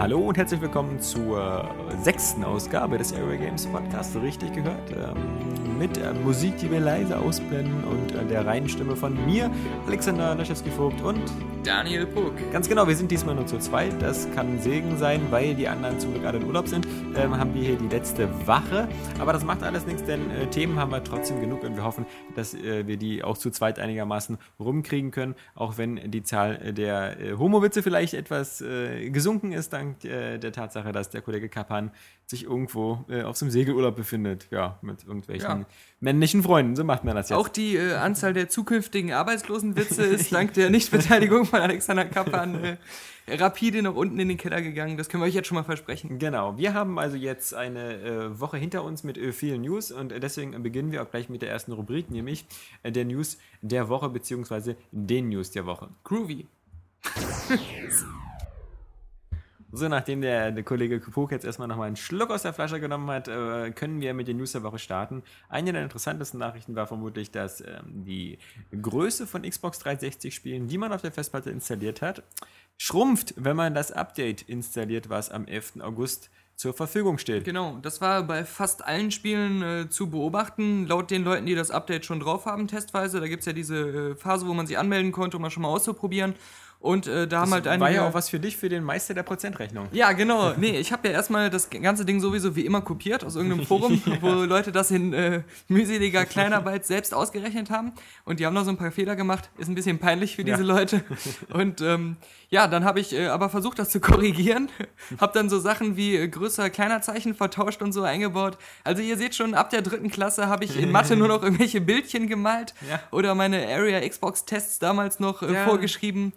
Hallo und herzlich willkommen zur sechsten Ausgabe des Area Games Podcast. Richtig gehört. Ähm, mit äh, Musik, die wir leise ausblenden und äh, der reinen Stimme von mir, Alexander Laschewski-Vogt und Daniel Puck. Ganz genau, wir sind diesmal nur zu zweit. Das kann ein Segen sein, weil die anderen zum Glück alle in Urlaub sind. Ähm, haben wir hier die letzte Wache. Aber das macht alles nichts, denn äh, Themen haben wir trotzdem genug und wir hoffen, dass äh, wir die auch zu zweit einigermaßen rumkriegen können. Auch wenn die Zahl der äh, Homo-Witze vielleicht etwas äh, gesunken ist, dank äh, der Tatsache, dass der Kollege Kappan sich irgendwo äh, auf so einem Segelurlaub befindet. Ja, mit irgendwelchen Ja. Männlichen Freunden. So macht man das jetzt. Auch die äh, Anzahl der zukünftigen Arbeitslosenwitze ist dank der Nichtbeteiligung von Alexander Kappan äh, rapide nach unten in den Keller gegangen. Das können wir euch jetzt schon mal versprechen. Genau, wir haben also jetzt eine äh, Woche hinter uns mit äh, vielen News und äh, deswegen beginnen wir auch gleich mit der ersten Rubrik, nämlich äh, der News der Woche beziehungsweise den News der Woche. Groovy. So, nachdem der, der Kollege Kupuk jetzt erstmal nochmal einen Schluck aus der Flasche genommen hat, äh, können wir mit den News der Woche starten. Eine der interessantesten Nachrichten war vermutlich, dass ähm, die Größe von Xbox 360-Spielen, die man auf der Festplatte installiert hat, schrumpft, wenn man das Update installiert, was am 11. August zur Verfügung steht. Genau, das war bei fast allen Spielen äh, zu beobachten. Laut den Leuten, die das Update schon drauf haben, testweise. Da gibt es ja diese äh, Phase, wo man sich anmelden konnte, um mal schon mal auszuprobieren. Und äh, da haben halt einige... War ja auch was für dich, für den Meister der Prozentrechnung. Ja, genau. Nee, ich habe ja erstmal das ganze Ding sowieso wie immer kopiert aus irgendeinem Forum, wo Leute das in äh, mühseliger Kleinarbeit selbst ausgerechnet haben. Und die haben da so ein paar Fehler gemacht. Ist ein bisschen peinlich für diese Ja. Leute. Und ähm, ja, dann habe ich äh, aber versucht, das zu korrigieren. Hab dann so Sachen wie äh, größer, kleiner Zeichen vertauscht und so eingebaut. Also ihr seht schon, ab der dritten Klasse habe ich in Mathe nur noch irgendwelche Bildchen gemalt Ja. oder meine Area Xbox Tests damals noch äh, Ja. vorgeschrieben.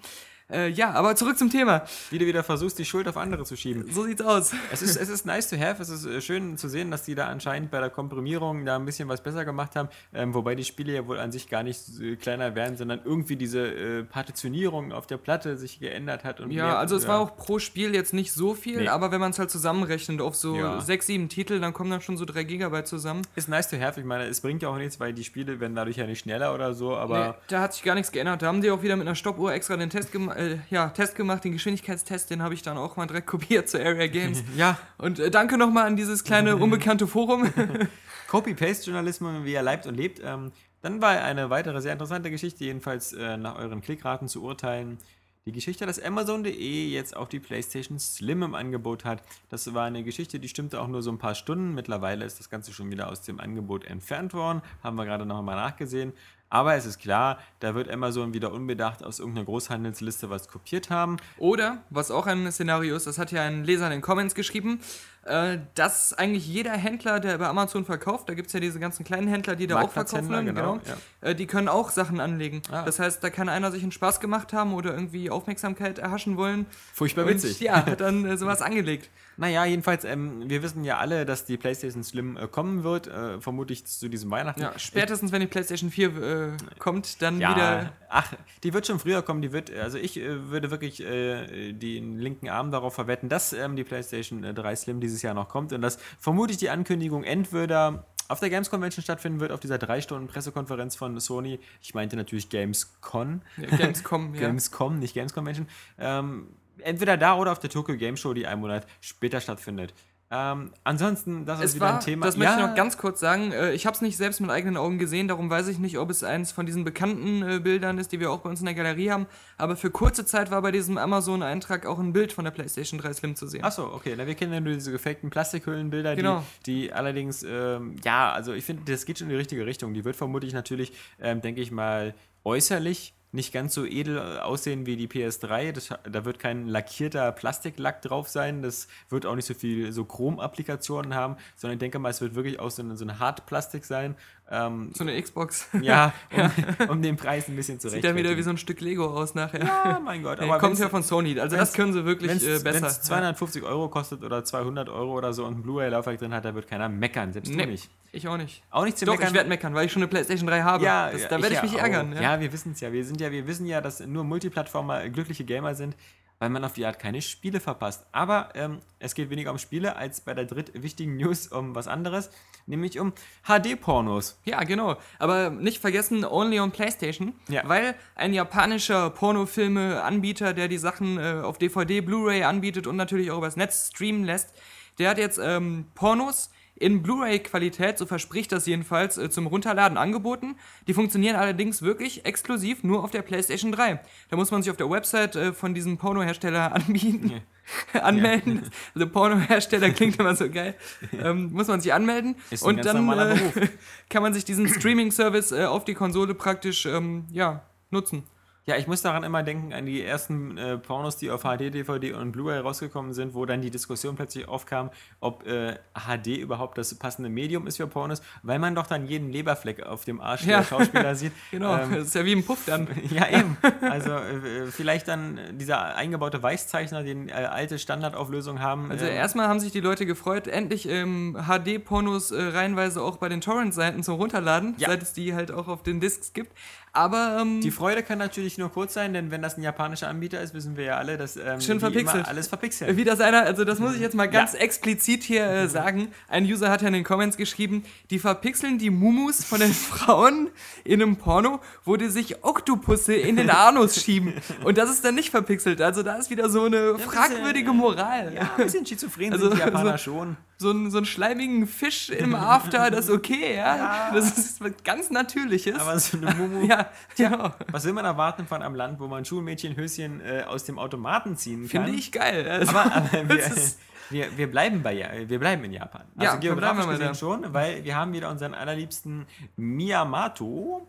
Äh, ja, aber zurück zum Thema. Wie du wieder versuchst, die Schuld auf andere zu schieben. So sieht's aus. Es ist, es ist nice to have, es ist äh, schön zu sehen, dass die da anscheinend bei der Komprimierung da ein bisschen was besser gemacht haben, ähm, wobei die Spiele ja wohl an sich gar nicht äh, kleiner werden, sondern irgendwie diese äh, Partitionierung auf der Platte sich geändert hat. Ja, mehr- also es war auch pro Spiel jetzt nicht so viel, Nee. aber wenn man es halt zusammenrechnet auf so Ja. sechs, sieben Titel, dann kommen dann schon so drei Gigabyte zusammen. Ist nice to have, ich meine, es bringt ja auch nichts, weil die Spiele werden dadurch ja nicht schneller oder so, aber Nee, da hat sich gar nichts geändert. Da haben die auch wieder mit einer Stoppuhr extra den Test, gema äh, ja, Test gemacht, den Geschwindigkeitstest, den habe ich dann auch mal direkt kopiert zu Area Games. ja, Und äh, danke nochmal an dieses kleine unbekannte Forum. Copy-Paste-Journalismus, wie er leibt und lebt. Ähm, dann war eine weitere sehr interessante Geschichte, jedenfalls äh, nach euren Klickraten zu urteilen. Die Geschichte, dass Amazon.de jetzt auch die PlayStation Slim im Angebot hat. Das war eine Geschichte, die stimmte auch nur so ein paar Stunden. Mittlerweile ist das Ganze schon wieder aus dem Angebot entfernt worden. Haben wir gerade noch mal nachgesehen. Aber es ist klar, da wird Amazon wieder unbedacht aus irgendeiner Großhandelsliste was kopiert haben. Oder, was auch ein Szenario ist, das hat ja ein Leser in den Comments geschrieben, äh, dass eigentlich jeder Händler, der bei Amazon verkauft, da gibt es ja diese ganzen kleinen Händler, die da auch verkaufen, Marktplatzhändler, genau, genau, äh, die können auch Sachen anlegen. Ah. Das heißt, da kann einer sich einen Spaß gemacht haben oder irgendwie Aufmerksamkeit erhaschen wollen. Furchtbar Und witzig. ja, hat dann äh, sowas angelegt. Naja, jedenfalls, ähm, wir wissen ja alle, dass die PlayStation Slim äh, kommen wird, vermutlich zu diesem Weihnachten. Ja, spätestens wenn die PlayStation 4 äh, kommt, dann Ja, wieder. ach, die wird schon früher kommen, die wird, also ich würde wirklich den linken Arm darauf verwetten, dass ähm, die PlayStation äh, 3 Slim dieses Jahr noch kommt und dass vermutlich die Ankündigung entweder auf der Games Convention stattfinden wird, auf dieser drei Stunden Pressekonferenz von Sony. Ich meinte natürlich Gamescon. Ja, Gamescom, ja. Gamescom, nicht Games Convention. Ähm, entweder da oder auf der Tokyo Game Show, die einen Monat später stattfindet. Ähm, ansonsten, das ist Es wieder war, ein Thema. das möchte ich noch ganz kurz sagen, äh, ich habe es nicht selbst mit eigenen Augen gesehen, darum weiß ich nicht, ob es eins von diesen bekannten äh, Bildern ist, die wir auch bei uns in der Galerie haben, aber für kurze Zeit war bei diesem Amazon-Eintrag auch ein Bild von der PlayStation 3 Slim zu sehen. Achso, okay. Na, wir kennen ja nur diese gefakten Plastikhüllenbilder, Genau. die, die allerdings, ähm, ja, also ich finde, das geht schon in die richtige Richtung. Die wird vermutlich natürlich, ähm, denke ich mal, äußerlich nicht ganz so edel äh, aussehen wie die PS3. Das, da wird kein lackierter Plastiklack drauf sein. Das wird auch nicht so viel so Chrom-Applikationen haben, sondern ich denke mal, es wird wirklich auch so ein, so ein Hartplastik sein. Ähm, So eine Xbox. ja, um, um den Preis ein bisschen zu Sieht dann wieder wie so ein Stück Lego aus nachher. Ja, mein Gott. Nee, kommt wenn's- ja von Sony, also wenn's- das können sie wirklich Wenn äh, es besser. 250 Euro kostet oder 200 Euro oder so und ein Blu-ray-Laufwerk drin hat, da wird keiner meckern. Selbst Nee, nicht. ich auch nicht. Auch nicht zu Doch, meckern. ich werde meckern, weil ich schon eine PlayStation 3 habe. ja, das, ja, da werde ich, ja mich auch. ärgern. Ja, Ja. wir wissen es ja. Wir sind ja, wir wissen ja, dass nur Multiplattformer glückliche Gamer sind. weil man auf die Art keine Spiele verpasst. Aber ähm, es geht weniger um Spiele als bei der drittwichtigen News um was anderes, nämlich um HD-Pornos. Ja, genau. Aber nicht vergessen, only on PlayStation, Ja. weil ein japanischer Pornofilme-Anbieter, der die Sachen äh, auf DVD, Blu-ray anbietet und natürlich auch übers Netz streamen lässt, der hat jetzt ähm, Pornos in Blu-ray-Qualität, so verspricht das jedenfalls, äh, zum Runterladen angeboten. Die funktionieren allerdings wirklich exklusiv nur auf der PlayStation 3. Da muss man sich auf der Website äh, von diesem Pornohersteller anbieten. anmelden. Also Pornohersteller klingt immer so geil. Ähm, muss man sich anmelden Ist und dann äh, kann man sich diesen Streaming-Service äh, auf die Konsole praktisch ähm, ja, nutzen. Ja, ich muss daran immer denken, an die ersten äh, Pornos, die auf HD, DVD und Blu-ray rausgekommen sind, wo dann die Diskussion plötzlich aufkam, ob äh, HD überhaupt das passende Medium ist für Pornos, weil man doch dann jeden Leberfleck auf dem Arsch Ja. der Schauspieler sieht. Genau, Ähm, das ist ja wie im Puff dann. ja, eben. Also äh, vielleicht dann dieser eingebaute Weißzeichner, den äh, alte Standardauflösung haben. Also äh, erstmal haben sich die Leute gefreut, endlich ähm, HD-Pornos äh, reihenweise auch bei den Torrent-Seiten zum Runterladen, Ja. seit es die halt auch auf den Discs gibt. Aber ähm, die Freude kann natürlich nur kurz sein, denn wenn das ein japanischer Anbieter ist, wissen wir ja alle, dass ähm, Schön verpixelt. immer alles verpixeln. Wie das einer, also das muss ich jetzt mal ganz Ja. explizit hier äh, sagen. Ein User hat ja in den Comments geschrieben, die verpixeln die Mumus von den Frauen in einem Porno, wo die sich Oktopusse in den Anus schieben. Und das ist dann nicht verpixelt. Also da ist wieder so eine bisschen, fragwürdige Moral. Ja, ein bisschen schizophren Also, sind die Japaner so- schon. So, einen, so einen schleimigen Fisch im After, das ist okay, ja. Ja. Das ist was ganz Natürliches. Aber so eine Mumu. ja, genau. Was will man erwarten von einem Land, wo man Schulmädchenhöschen äh, aus dem Automaten ziehen kann? Finde ich geil. Also, Aber, aber wir, wir, wir, bleiben bei, Ja- wir bleiben in Japan. Also Ja, wir geografisch gesehen schon, weil wir haben wieder unseren allerliebsten Miyamoto.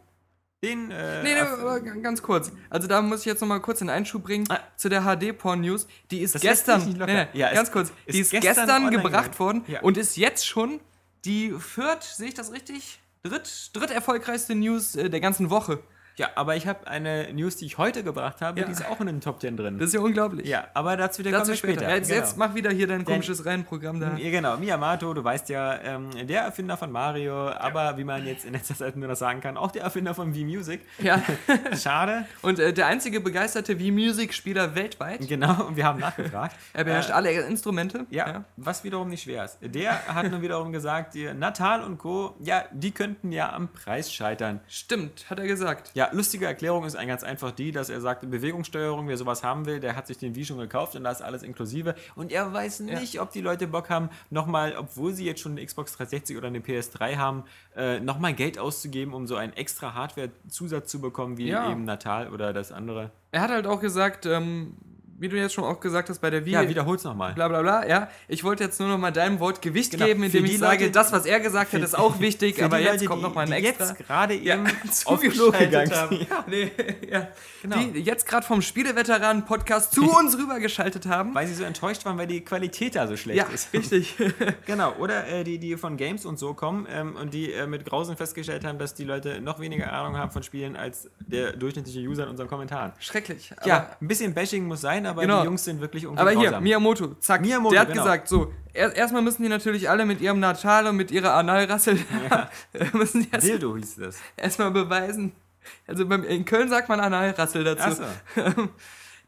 Den, äh, Nee, nee, ganz kurz. Also da muss ich jetzt nochmal kurz den Einschub bringen Ah. zu der HD-Porn-News. Die ist Das gestern, nee, nee, Ja, ganz ist- kurz, ist die ist gestern gestern, gebracht worden Ja. und ist jetzt schon die viert, sehe ich das richtig? Dritt, dritt erfolgreichste News äh, der ganzen Woche. Ja, aber ich habe eine News, die ich heute gebracht habe, Ja. die ist auch in den Top 10 drin. Das ist ja unglaublich. ja, aber dazu, Dazu kommen wir später. später. Ja, jetzt, Genau. jetzt mach wieder hier dein komisches Reihenprogramm da. Ja, genau, Miyamoto, du weißt ja, ähm, der Erfinder von Mario, aber wie man jetzt in letzter Zeit nur noch sagen kann, auch der Erfinder von V-Music. Ja. Schade. Und äh, der einzige begeisterte V-Music-Spieler weltweit. Genau, und wir haben nachgefragt. Er beherrscht Äh, alle Instrumente. Ja, was wiederum nicht schwer ist. Der hat nun wiederum gesagt, die Natal und Co., ja, die könnten ja am Preis scheitern. Stimmt, hat er gesagt. Ja, lustige Erklärung ist eigentlich ganz einfach die, dass er sagt, Bewegungssteuerung, wer sowas haben will, der hat sich den Wii schon gekauft und da ist alles inklusive. Und er weiß nicht, ob die Leute Bock haben, nochmal, obwohl sie jetzt schon eine Xbox 360 oder eine PS3 haben, äh, nochmal Geld auszugeben, um so einen extra Hardware-Zusatz zu bekommen, wie Ja. eben Natal oder das andere. Er hat halt auch gesagt, ähm, wie du jetzt schon auch gesagt hast bei der Wii, Ja, wiederhol's nochmal. bla bla bla, ja. Ich wollte jetzt nur noch mal deinem Wort Gewicht Genau, geben, indem ich sage, Leute, das, was er gesagt hat, ist auch wichtig, aber jetzt Leute, kommt die- noch mal ein die extra. jetzt gerade eben auf Klo gegangen. haben. Nee, ja. Genau. Die jetzt gerade vom Spieleveteranen-Podcast zu uns rübergeschaltet haben. Weil sie so enttäuscht waren, weil die Qualität da so schlecht Ja, ist. richtig. Genau, oder äh, die, die von Games und so kommen ähm, und die äh, mit Grausen festgestellt haben, dass die Leute noch weniger Ahnung haben von Spielen als der durchschnittliche User in unseren Kommentaren. Schrecklich. Ja, ein bisschen Bashing muss sein, aber Genau. die Jungs sind wirklich aber hier, grausam. Miyamoto, zack. Miyamoto, der hat genau. gesagt, so, er, erstmal müssen die natürlich alle mit ihrem Natal und mit ihrer Analrassel müssen die erst, Dildo hieß das. erstmal beweisen. Also beim, in Köln sagt man Analrassel dazu. Achso.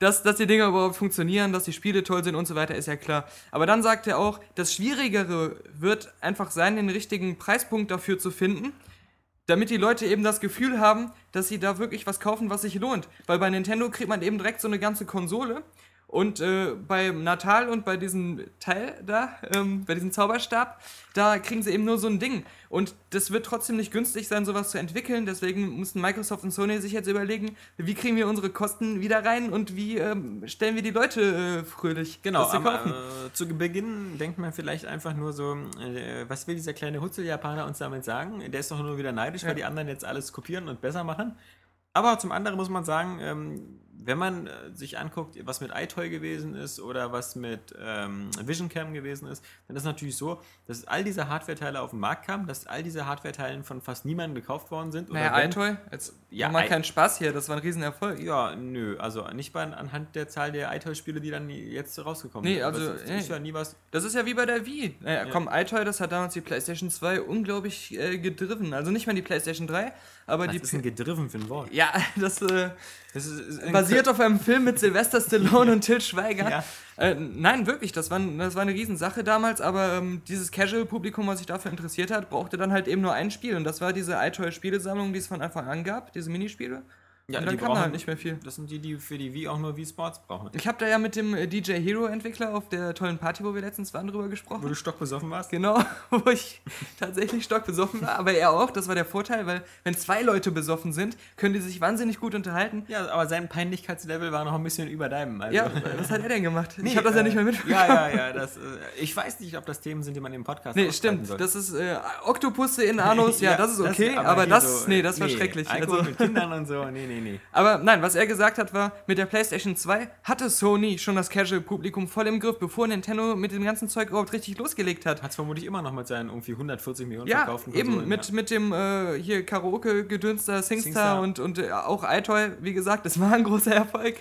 dass, dass die Dinger überhaupt funktionieren, dass die Spiele toll sind und so weiter, ist ja klar. Aber dann sagt er auch, das Schwierigere wird einfach sein, den richtigen Preispunkt dafür zu finden, damit die Leute eben das Gefühl haben, dass sie da wirklich was kaufen, was sich lohnt. Weil bei Nintendo kriegt man eben direkt so eine ganze Konsole. Und äh, bei Natal und bei diesem Teil da, ähm, bei diesem Zauberstab, da kriegen sie eben nur so ein Ding. Und das wird trotzdem nicht günstig sein, sowas zu entwickeln. Deswegen mussten Microsoft und Sony sich jetzt überlegen, wie kriegen wir unsere Kosten wieder rein und wie ähm, stellen wir die Leute äh, fröhlich, Genau, am, kaufen. äh, zu Beginn denkt man vielleicht einfach nur so, äh, was will dieser kleine Hutzel-Japaner uns damit sagen? Der ist doch nur wieder neidisch, weil Ja. die anderen jetzt alles kopieren und besser machen. Aber zum anderen muss man sagen, ähm, wenn man äh, sich anguckt, was mit iToy gewesen ist oder was mit ähm, Vision Cam gewesen ist, dann ist es natürlich so, dass all diese Hardware-Teile auf den Markt kamen, dass all diese Hardware-Teile von fast niemandem gekauft worden sind. oder naja, wenn- iToy, als Ja, Mach mal ei- keinen Spaß hier, das war ein Riesenerfolg. Ja, nö, also nicht bei, anhand der Zahl der iToy-Spiele, die dann jetzt rausgekommen Nee, sind. Also, es ist, ja nie was. Das ist ja wie bei der Wii. Naja, Ja. komm, iToy, das hat damals die PlayStation 2 unglaublich äh, gedriven. Also nicht mehr die PlayStation 3, aber Was die. ist ein gedriven für ein Wort? ja, das äh, Das ist, ist basiert auf einem Film mit Sylvester Stallone und Till Schweiger. Ja. Äh, nein, wirklich, das war, das war eine Riesensache damals, aber ähm, dieses Casual-Publikum, was sich dafür interessiert hat, brauchte dann halt eben nur ein Spiel. Und das war diese iToy-Spielesammlung, die es von Anfang an gab, diese Minispiele. Ja, dann die kam brauchen- halt nicht mehr viel. Das sind die, die für die Wii auch nur Wii Sports brauchen. Ich habe da ja mit dem äh, DJ Hero Entwickler auf der tollen Party, wo wir letztens waren, drüber Wo gesprochen. du stockbesoffen warst? Genau, wo ich tatsächlich stockbesoffen war, aber er auch, das war der Vorteil, weil wenn zwei Leute besoffen sind, können die sich wahnsinnig gut unterhalten. Ja, aber sein Peinlichkeitslevel war noch ein bisschen über deinem. Also. Ja, was hat er denn gemacht? Nee, ich habe das ja äh, nicht mehr mitbekommen. Ja, ja, ja. Das, äh, ich weiß nicht, ob das Themen sind, die man im Podcast Nee, stimmt. soll. Das ist äh, Oktopusse in Anus, ja, das ist okay, aber, hier das, so, nee, das war nee, schrecklich. Alkohol Also, mit Kindern und so, nee, nee, nee. aber nein, was er gesagt hat, war, mit der PlayStation 2 hatte Sony schon das Casual-Publikum voll im Griff, bevor Nintendo mit dem ganzen Zeug überhaupt richtig losgelegt hat. Hat es vermutlich immer noch mit seinen irgendwie 140 Millionen Ja, verkauften eben Konsolen, mit, ja. mit dem äh, hier Karaoke-Gedönster Singstar, Singstar. und, und äh, auch iToy, wie gesagt, das war ein großer Erfolg.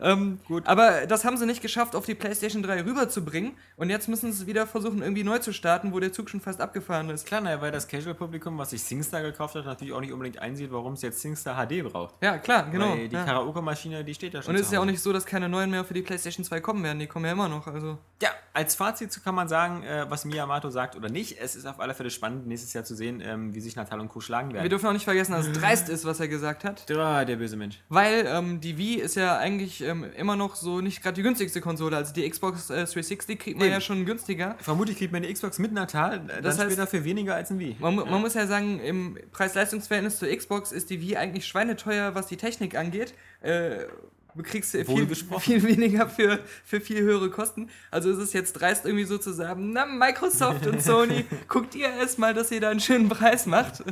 Ähm, Gut. Aber das haben sie nicht geschafft, auf die PlayStation 3 rüberzubringen. Und jetzt müssen sie wieder versuchen, irgendwie neu zu starten, wo der Zug schon fast abgefahren ist. Klar, naja, weil das Casual-Publikum, was sich SingStar gekauft hat, natürlich auch nicht unbedingt einsieht, warum es jetzt SingStar HD braucht. Ja, klar, genau. Weil die ja. Karaoke-Maschine, die steht da schon Und es ist ja auch nicht so, dass keine neuen mehr für die PlayStation 2 kommen werden. Die kommen ja immer noch. Also. Ja, als Fazit kann man sagen, äh, was Miyamoto sagt oder nicht. Es ist auf alle Fälle spannend, nächstes Jahr zu sehen, ähm, wie sich Natal und Co. schlagen Wir werden. dürfen auch nicht vergessen, dass es dreist ist, was er gesagt hat. Der böse Mensch. Weil ähm, die Wii ist ja eigentlich ähm, immer noch so nicht gerade die günstigste Konsole. Also die Xbox äh, 360 kriegt man Eben. ja schon günstiger. Vermutlich kriegt man die Xbox mit Natal, äh, dann Das heißt- später für weniger als ein Wii. Man, man muss ja sagen, im Preis-Leistungs-Verhältnis zur Xbox ist die Wii eigentlich schweineteuer, was die Technik angeht. Äh, kriegst äh, viel, viel weniger für, für viel höhere Kosten. Also es ist jetzt dreist irgendwie so zu sagen, na Microsoft und Sony, guckt ihr erst mal, dass ihr da einen schönen Preis macht.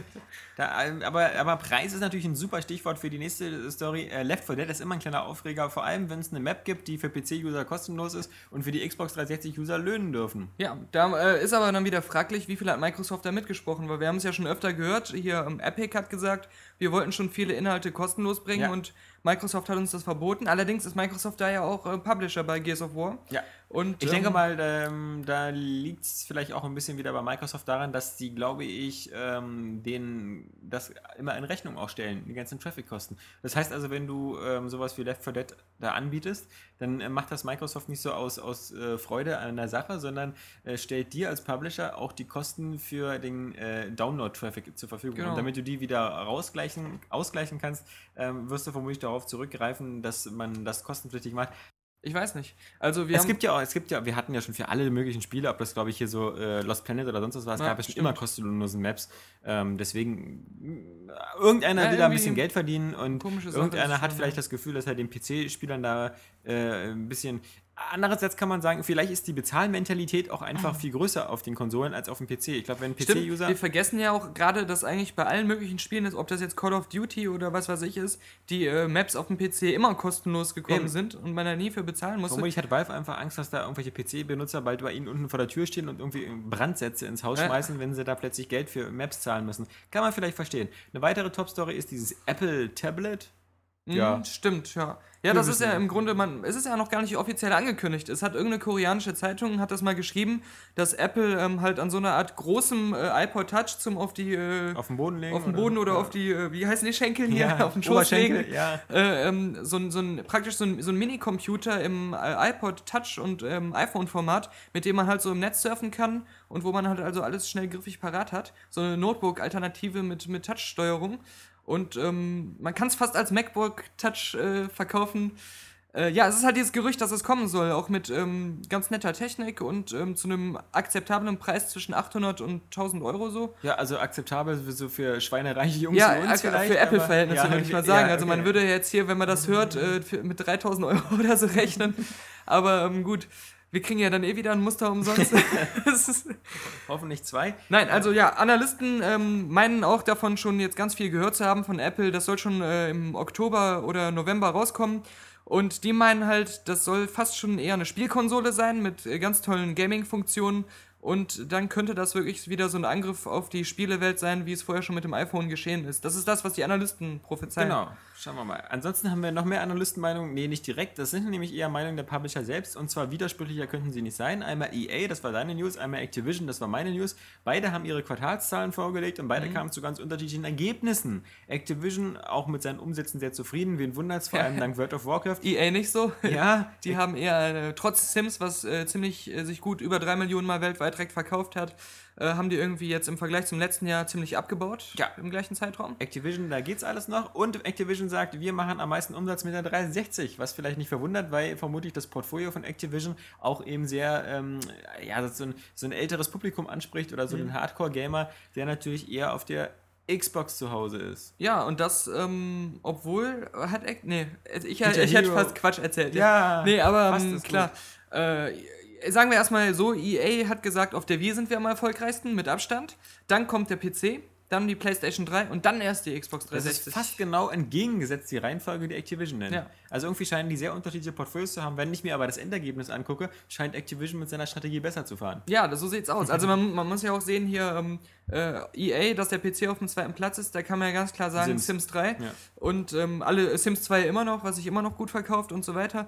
Da, ähm, aber, aber Preis ist natürlich ein super Stichwort für die nächste Story. Äh, Left 4 Dead ist immer ein kleiner Aufreger, vor allem wenn es eine Map gibt, die für PC-User kostenlos ist und für die Xbox 360-User löhnen dürfen. Ja, da äh, ist aber dann wieder fraglich, wie viel hat Microsoft da mitgesprochen, weil wir haben es ja schon öfter gehört. Hier ähm, Epic hat gesagt, wir wollten schon viele Inhalte kostenlos bringen Ja. und Microsoft hat uns das verboten. Allerdings ist Microsoft da ja auch äh, Publisher bei Gears of War. Ja. Und, Ich denke ähm, mal, ähm, da liegt es vielleicht auch ein bisschen wieder bei Microsoft daran, dass die, glaube ich, ähm, denen das immer in Rechnung auch stellen, die ganzen Traffic-Kosten. Das heißt also, wenn du ähm, sowas wie Left 4 Dead da anbietest, dann äh, macht das Microsoft nicht so aus, aus äh, Freude an der Sache, sondern äh, stellt dir als Publisher auch die Kosten für den äh, Download-Traffic zur Verfügung. Genau. Und damit du die wieder rausgleichen, ausgleichen kannst, ähm, wirst du vermutlich darauf zurückgreifen, dass man das kostenpflichtig macht. Ich weiß nicht. Also wir Es gibt ja auch, es gibt ja, wir hatten ja schon für alle möglichen Spiele, ob das glaube ich hier so äh, Lost Planet oder sonst was war, es Ja, gab ja schon immer kostenlose Maps. Ähm, deswegen irgendeiner Ja, will da ein bisschen Geld verdienen und irgendeiner hat vielleicht das Gefühl, dass er den PC-Spielern da äh, ein bisschen. Andererseits kann man sagen, vielleicht ist die Bezahlmentalität auch einfach viel größer auf den Konsolen als auf dem PC. Ich glaube, wenn ein PC-User. wir vergessen ja auch gerade, dass eigentlich bei allen möglichen Spielen ist, ob das jetzt Call of Duty oder was weiß ich ist, die äh, Maps auf dem PC immer kostenlos gekommen Eben. sind und man da nie für bezahlen musste. Vermutlich hat Valve einfach Angst, dass da irgendwelche PC-Benutzer bald bei ihnen unten vor der Tür stehen und irgendwie Brandsätze ins Haus Ja. schmeißen, wenn sie da plötzlich Geld für Maps zahlen müssen. Kann man vielleicht verstehen. Eine weitere Top-Story ist dieses Apple Tablet. Ja. Stimmt, ja. Ja, das ist ja im Grunde, man, es ist ja noch gar nicht offiziell angekündigt. Es hat irgendeine koreanische Zeitung, hat das mal geschrieben, dass Apple ähm, halt an so einer Art großem äh, iPod Touch zum auf die, äh, Auf dem Boden legen? auf den Boden oder Ja. auf die, äh, wie heißen die Schenkel hier, Ja, auf den Schoß legen. ja. Äh, ähm, so ein, so ein, praktisch so ein, so ein Mini-Computer im äh, iPod Touch und ähm, iPhone-Format, mit dem man halt so im Netz surfen kann und wo man halt also alles schnell griffig parat hat. So eine Notebook-Alternative mit, mit Touch-Steuerung. Und ähm, man kann es fast als MacBook Touch äh, verkaufen. Äh, ja, es ist halt dieses Gerücht, dass es kommen soll, auch mit ähm, ganz netter Technik und ähm, zu einem akzeptablen Preis zwischen 800 und 1000 Euro so. Ja, also akzeptabel so für schweinereiche Jungs Ja, wie uns vielleicht. für Apple-Verhältnisse ja, würde ich mal okay, sagen. ja, Also man okay. würde jetzt hier, wenn man das hört, äh, mit 3000 Euro oder so rechnen. Aber ähm, gut, wir kriegen ja dann eh wieder ein Muster umsonst. Hoffentlich zwei. Nein, also ja, Analysten ähm, meinen auch davon schon jetzt ganz viel gehört zu haben von Apple. Das soll schon äh, im Oktober oder November rauskommen. Und die meinen halt, das soll fast schon eher eine Spielkonsole sein mit äh, ganz tollen Gaming-Funktionen Und dann könnte das wirklich wieder so ein Angriff auf die Spielewelt sein, wie es vorher schon mit dem iPhone geschehen ist. Das ist das, was die Analysten prophezeien. Genau, schauen wir mal. Ansonsten haben wir noch mehr Analystenmeinungen. Nee, nicht direkt. Das sind nämlich eher Meinungen der Publisher selbst. Und zwar widersprüchlicher könnten sie nicht sein. Einmal EA, das war deine News, einmal Activision, das war meine News. Beide haben ihre Quartalszahlen vorgelegt und beide mhm. kamen zu ganz unterschiedlichen Ergebnissen. Activision auch mit seinen Umsätzen sehr zufrieden. Wen wundert es vor allem dank World of Warcraft. EA nicht so. Ja. Die haben eher, äh, trotz Sims, was äh, ziemlich äh, sich gut über drei Millionen Mal weltweit direkt verkauft hat, äh, haben die irgendwie jetzt im Vergleich zum letzten Jahr ziemlich abgebaut. Ja. Im gleichen Zeitraum. Activision, da geht's alles noch. Und Activision sagt, wir machen am meisten Umsatz mit der 360, was vielleicht nicht verwundert, weil vermutlich das Portfolio von Activision auch eben sehr, ähm, ja, so ein, so ein älteres Publikum anspricht oder so mhm. einen Hardcore-Gamer, der natürlich eher auf der Xbox zu Hause ist. Ja, und das, ähm, obwohl, hat, nee, ich, ich, ich hätte fast Quatsch erzählt. Ja, ja. nee, aber ähm, klar, äh, sagen wir erstmal so, EA hat gesagt, auf der Wii sind wir am erfolgreichsten mit Abstand. Dann kommt der PC, dann die PlayStation 3 und dann erst die Xbox 360. Das ist fast genau entgegengesetzt die Reihenfolge, die Activision nennt. Ja. Also irgendwie scheinen die sehr unterschiedliche Portfolios zu haben. Wenn ich mir aber das Endergebnis angucke, scheint Activision mit seiner Strategie besser zu fahren. Ja, so sieht's aus. Also man, man muss ja auch sehen hier ähm, äh, EA, dass der PC auf dem zweiten Platz ist, da kann man ja ganz klar sagen Sims, Sims 3 ja. und ähm, alle Sims 2 immer noch, was sich immer noch gut verkauft und so weiter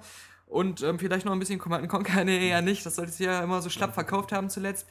und ähm, vielleicht noch ein bisschen Command Conquer, nee, ja nicht, das sollte sie ja immer so schlapp verkauft haben zuletzt.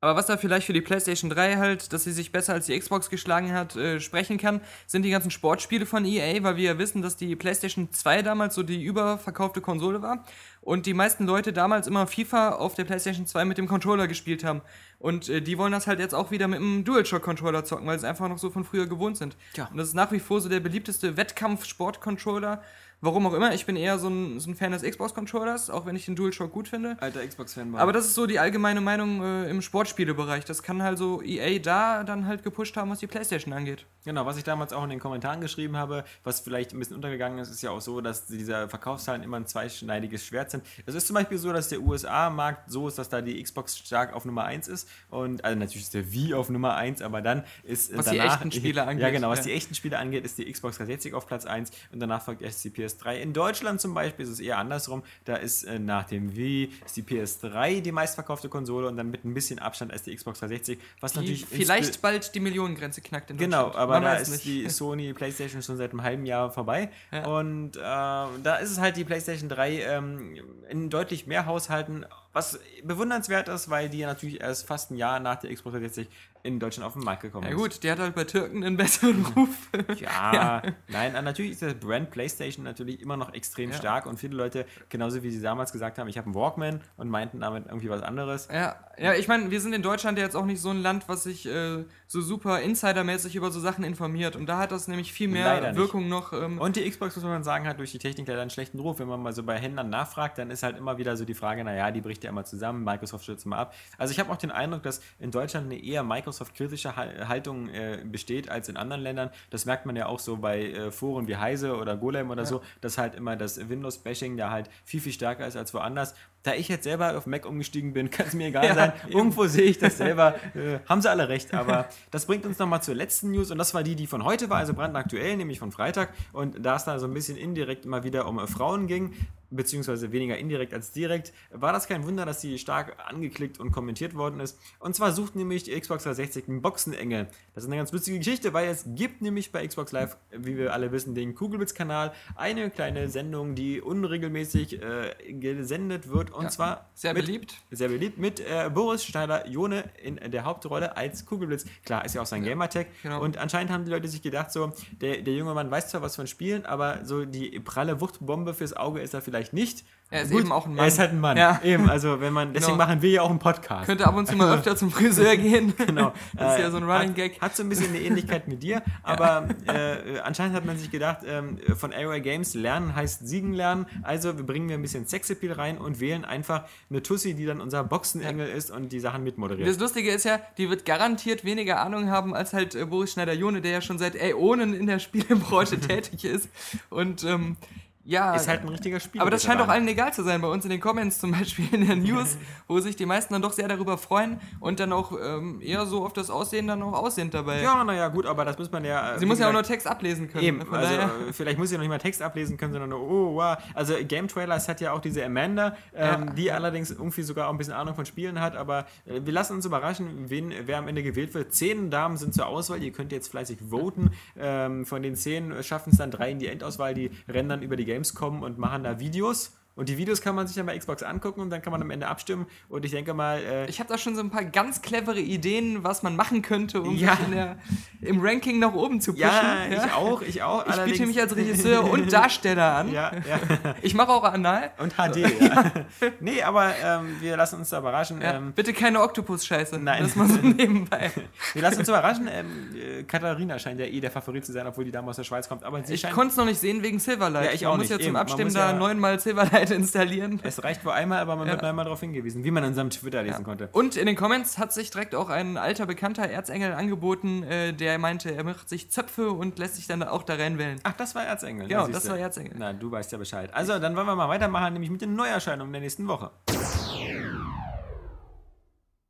Aber was da vielleicht für die PlayStation 3 halt, dass sie sich besser als die Xbox geschlagen hat, äh, sprechen kann, sind die ganzen Sportspiele von EA, weil wir ja wissen, dass die PlayStation 2 damals so die überverkaufte Konsole war und die meisten Leute damals immer FIFA auf der PlayStation 2 mit dem Controller gespielt haben. Und äh, die wollen das halt jetzt auch wieder mit einem DualShock-Controller zocken, weil sie einfach noch so von früher gewohnt sind. Ja. Und das ist nach wie vor so der beliebteste Wettkampf-Sport-Controller Warum auch immer, ich bin eher so ein, so ein Fan des Xbox-Controllers, auch wenn ich den DualShock gut finde. Alter Xbox-Fan Aber das ist so die allgemeine Meinung äh, im Sportspielebereich. Das kann halt so EA da dann halt gepusht haben, was die Playstation angeht. Genau, was ich damals auch in den Kommentaren geschrieben habe, was vielleicht ein bisschen untergegangen ist, ist ja auch so, dass diese Verkaufszahlen immer ein zweischneidiges Schwert sind. Es ist zum Beispiel so, dass der USA-Markt so ist, dass da die Xbox stark auf Nummer 1 ist. Und also natürlich ist der Wii auf Nummer 1, aber dann ist was danach, die echten Spiele angeht. Ja, genau, was ja. die echten Spiele angeht, ist die Xbox 360 auf Platz 1 und danach folgt die PS3. In Deutschland zum Beispiel ist es eher andersrum. Da ist äh, nach dem Wii ist die PS3 die meistverkaufte Konsole und dann mit ein bisschen Abstand als die Xbox 360, was die natürlich vielleicht bald die Millionengrenze knackt in Genau, aber Man da ist nicht. die Sony PlayStation schon seit einem halben Jahr vorbei. Ja. Und äh, da ist es halt die PlayStation 3 ähm, in deutlich mehr Haushalten, was bewundernswert ist, weil die natürlich erst fast ein Jahr nach der Xbox 360 in Deutschland auf den Markt gekommen ist. Ja gut, der hat halt bei Türken einen besseren Ruf. ja, ja, nein, natürlich ist der Brand PlayStation natürlich immer noch extrem ja. stark und viele Leute, genauso wie sie damals gesagt haben, ich habe einen Walkman und meinten damit irgendwie was anderes. Ja, ja ich meine, wir sind in Deutschland ja jetzt auch nicht so ein Land, was sich äh, so super insidermäßig über so Sachen informiert und da hat das nämlich viel mehr Wirkung noch. Ähm und die Xbox, muss man sagen, hat durch die Technik leider einen schlechten Ruf. Wenn man mal so bei Händlern nachfragt, dann ist halt immer wieder so die Frage, naja, die bricht ja immer zusammen, Microsoft stürzt mal ab. Also ich habe auch den Eindruck, dass in Deutschland eine eher Microsoft-kritische Haltung äh, besteht als in anderen Ländern. Das merkt man ja auch so bei äh, Foren wie Heise oder Golem oder ja. so, dass halt immer das Windows-Bashing da halt viel, viel stärker ist als woanders. Da ich jetzt selber auf Mac umgestiegen bin, kann es mir egal ja, sein. Eben. Irgendwo sehe ich das selber. Äh, haben sie alle recht. Aber das bringt uns nochmal zur letzten News und das war die, die von heute war, also brandaktuell, nämlich von Freitag. Und da es da so ein bisschen indirekt immer wieder um Frauen ging, beziehungsweise weniger indirekt als direkt, war das kein Wunder, dass sie stark angeklickt und kommentiert worden ist. Und zwar sucht nämlich die Xbox 360 einen Boxenengel. Das ist eine ganz lustige Geschichte, weil es gibt nämlich bei Xbox Live, wie wir alle wissen, den Kugelwitz-Kanal, eine kleine Sendung, die unregelmäßig äh, gesendet wird. Und ja, zwar sehr mit, beliebt. Sehr beliebt mit äh, Boris Schneider-Jone in der Hauptrolle als Kugelblitz. Klar, ist ja auch sein ja, Gamertag. Genau. Und anscheinend haben die Leute sich gedacht, so, der, der junge Mann weiß zwar was von Spielen, aber so die pralle Wuchtbombe fürs Auge ist er vielleicht nicht. Er ist Gut, eben auch ein Mann. Er ist halt ein Mann. Ja. Eben, also wenn man, deswegen genau. machen wir ja auch einen Podcast. Könnte ab und zu mal öfter zum Friseur gehen. genau. Das ist ja so ein Running Gag. Hat, hat so ein bisschen eine Ähnlichkeit mit dir, aber äh, anscheinend hat man sich gedacht, ähm, von Arrow Games lernen heißt siegen lernen. Also wir bringen wir ein bisschen Sexappeal rein und wählen einfach eine Tussi, die dann unser Boxenengel ist und die Sachen mitmoderiert. Das Lustige ist ja, die wird garantiert weniger Ahnung haben als halt äh, Boris Schneider-Jone, der ja schon seit Äonen in der Spielebranche tätig ist. Und ähm, Ja, ist halt ein richtiger Spiel. aber das scheint auch allen egal zu sein. Bei uns in den Comments zum Beispiel in der News, wo sich die meisten dann doch sehr darüber freuen und dann auch ähm, eher so auf das Aussehen dann auch aussehen dabei. Ja, naja, gut, aber das muss man ja. äh, Sie muss ja auch nur Text ablesen können. Eben, also daher- äh, vielleicht muss sie noch nicht mal Text ablesen können, sondern nur, oh, wow. Also Game Trailers hat ja auch diese Amanda, ähm, Ja. die allerdings irgendwie sogar auch ein bisschen Ahnung von Spielen hat, aber äh, wir lassen uns überraschen, wen, wer am Ende gewählt wird. Zehn Damen sind zur Auswahl, ihr könnt jetzt fleißig voten. Ähm, von den zehn schaffen es dann drei in die Endauswahl, die rennen dann über die Gamescom und machen da Videos. Und die Videos kann man sich dann bei Xbox angucken und dann kann man am Ende abstimmen. Und ich denke mal, äh, Ich habe da schon so ein paar ganz clevere Ideen, was man machen könnte, um Ja. sich der, im Ranking nach oben zu pushen. ja, ich auch, ich auch. Ich biete mich als Regisseur und Darsteller an. Ja, ja. Ich mache auch Anal. Und HD, ja. nee, aber ähm, wir lassen uns da überraschen. Ja, Ähm, bitte keine Oktopus-Scheiße. Nein. Das mal so nebenbei. wir lassen uns überraschen. Ähm, äh, Katharina scheint ja eh der Favorit zu sein, obwohl die Dame aus der Schweiz kommt. Aber Ich konnte es noch nicht sehen wegen Silverlight. Ja, ich man auch muss nicht. ja zum Eben, man Abstimmen da ja- neunmal Silverlight installieren. es reicht wohl einmal, aber man wird Ja. neunmal darauf hingewiesen, wie man in unserem Twitter lesen konnte. Und in den Comments hat sich direkt auch ein alter bekannter Erzengel angeboten, äh, der meinte, er macht sich Zöpfe und lässt sich dann auch da reinwählen. Ach, das war Erzengel. Genau, Na, das war Erzengel. Na, du weißt ja Bescheid. Also, dann wollen wir mal weitermachen, nämlich mit den Neuerscheinungen der nächsten Woche.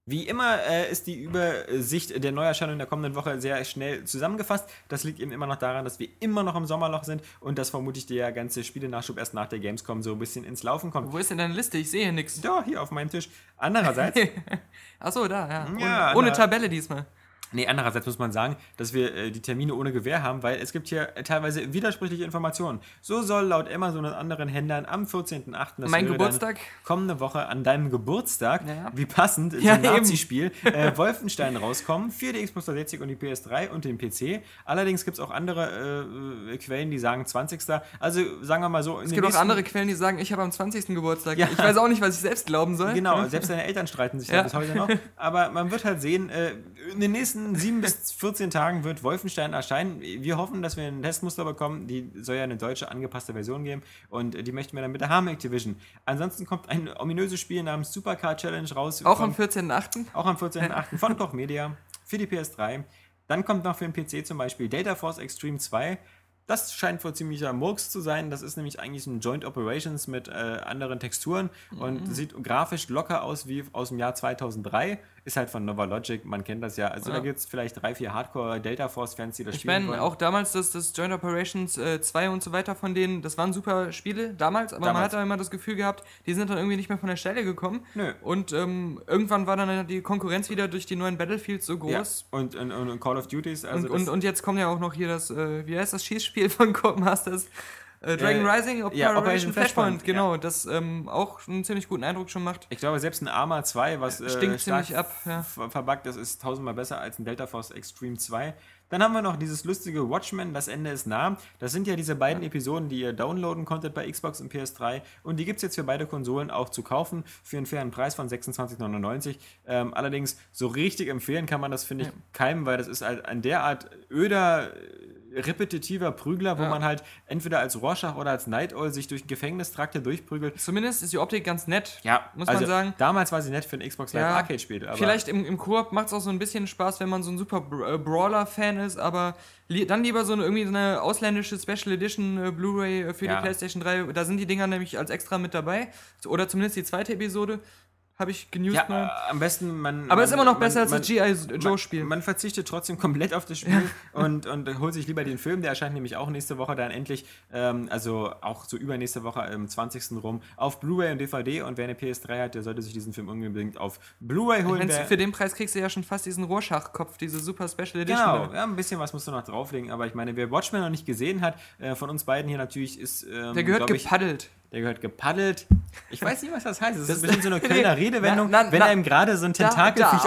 Wie immer äh, ist die Übersicht der Neuerscheinungen der kommenden Woche sehr schnell zusammengefasst. Das liegt eben immer noch daran, dass wir immer noch im Sommerloch sind und dass vermutlich der ganze Spielenachschub erst nach der Gamescom so ein bisschen ins Laufen kommt. Wo ist denn deine Liste? Ich sehe hier nichts. Ja, hier auf meinem Tisch. Andererseits, Achso, da, ja. Ja, ohne, ohne Tabelle diesmal. Nee, andererseits muss man sagen, dass wir äh, die Termine ohne Gewähr haben, weil es gibt hier äh, teilweise widersprüchliche Informationen. So soll laut Amazon und anderen Händlern am 14.08. das Mein Geburtstag. Kommende Woche an deinem Geburtstag, Ja. wie passend, Ja, ein eben. Nazi-Spiel, äh, Wolfenstein rauskommen für die Xbox 360 und die PS3 und den PC. Allerdings gibt es auch andere äh, äh, Quellen, die sagen 20. Also sagen wir mal so, Es gibt auch andere Quellen, die sagen, ich habe am 20. Geburtstag. Ja. Ich weiß auch nicht, was ich selbst glauben soll. Genau, selbst deine Eltern streiten sich ja. Ja. bis heute noch. Aber man wird halt sehen, äh, in den nächsten sieben bis 14 Tagen wird Wolfenstein erscheinen. Wir hoffen, dass wir ein Testmuster bekommen. Die soll ja eine deutsche angepasste Version geben und die möchten wir dann bitte haben, Activision. Ansonsten kommt ein ominöses Spiel namens Supercar Challenge raus. Auch von- am 14.8. auch am 14.08. von Koch Media für die PS3. Dann kommt noch für den PC zum Beispiel Data Force Extreme 2. Das scheint wohl ziemlicher Murks zu sein. Das ist nämlich eigentlich ein Joint Operations mit äh, anderen Texturen und sieht grafisch locker aus wie aus dem Jahr 2003. Ist halt von Nova Logic, man kennt das ja. Also Ja. da gibt es vielleicht drei, vier Hardcore Delta Force-Fans, die das Ich spielen meine, wollen. auch damals das, das Joint Operations äh, 2 und so weiter von denen, das waren super Spiele damals, aber man Damals. hat da immer das Gefühl gehabt, die sind dann irgendwie nicht mehr von der Stelle gekommen. Nö. Und ähm, irgendwann war dann die Konkurrenz wieder durch die neuen Battlefields so ja. groß. und, und, und Call of Duties. Also und, und, und jetzt kommt ja auch noch hier das, äh, wie heißt das Schießspiel von Codemasters? Äh, Dragon Äh, Rising, ja, Operation, Operation Flashpoint, Flashpoint, genau, das ähm, auch einen ziemlich guten Eindruck schon macht. Ich glaube, selbst ein Arma 2, was äh, Stinkt stark ziemlich ab, ja. ver- verbuggt ist, ist tausendmal besser als ein Delta Force Extreme 2. Dann haben wir noch dieses lustige Watchmen, das Ende ist nah. Das sind ja diese beiden Episoden, die ihr downloaden konntet bei Xbox und PS3. Und die gibt es jetzt für beide Konsolen auch zu kaufen für einen fairen Preis von 26,99. Ähm, allerdings so richtig empfehlen kann man das, finde ich, keinem, weil das ist halt ein derart öder, äh, repetitiver Prügler, wo Ja. man halt entweder als Rorschach oder als Night Owl sich durch Gefängnistrakte durchprügelt. Zumindest ist die Optik ganz nett. Ja, muss also man sagen. Damals war sie nett für ein Xbox Live Ja, Arcade-Spiel. aber- Vielleicht im, im Koop macht es auch so ein bisschen Spaß, wenn man so ein super äh, Brawler-Fan ist, aber li dann lieber so eine, irgendwie so eine ausländische Special Edition äh, Blu-ray äh, für Ja. die PlayStation 3. Da sind die Dinger nämlich als extra mit dabei. Oder zumindest die zweite Episode. Habe ich genused Ja, äh, am besten man. Aber man, ist immer noch man- besser als man, das G.I. Joe-Spiel. Man, man verzichtet trotzdem komplett auf das Spiel und, und holt sich lieber den Film. Der erscheint nämlich auch nächste Woche dann endlich, ähm, also auch so übernächste Woche am 20. rum, auf Blu-ray und DVD. Und wer eine PS3 hat, der sollte sich diesen Film unbedingt auf Blu-ray holen. Wer- für den Preis kriegst du ja schon fast diesen Rorschach-Kopf, diese super Special Edition. Genau, ja, ein bisschen was musst du noch drauflegen, aber ich meine, wer Watchmen noch nicht gesehen hat, äh, von uns beiden hier natürlich ist. Ähm, Der gehört glaub ich, gepaddelt. Der gehört gepaddelt. Ich weiß nicht, was das heißt. Das, Das- ist bestimmt so eine Kölner Redewendung, Na, na, wenn na, einem gerade so ein da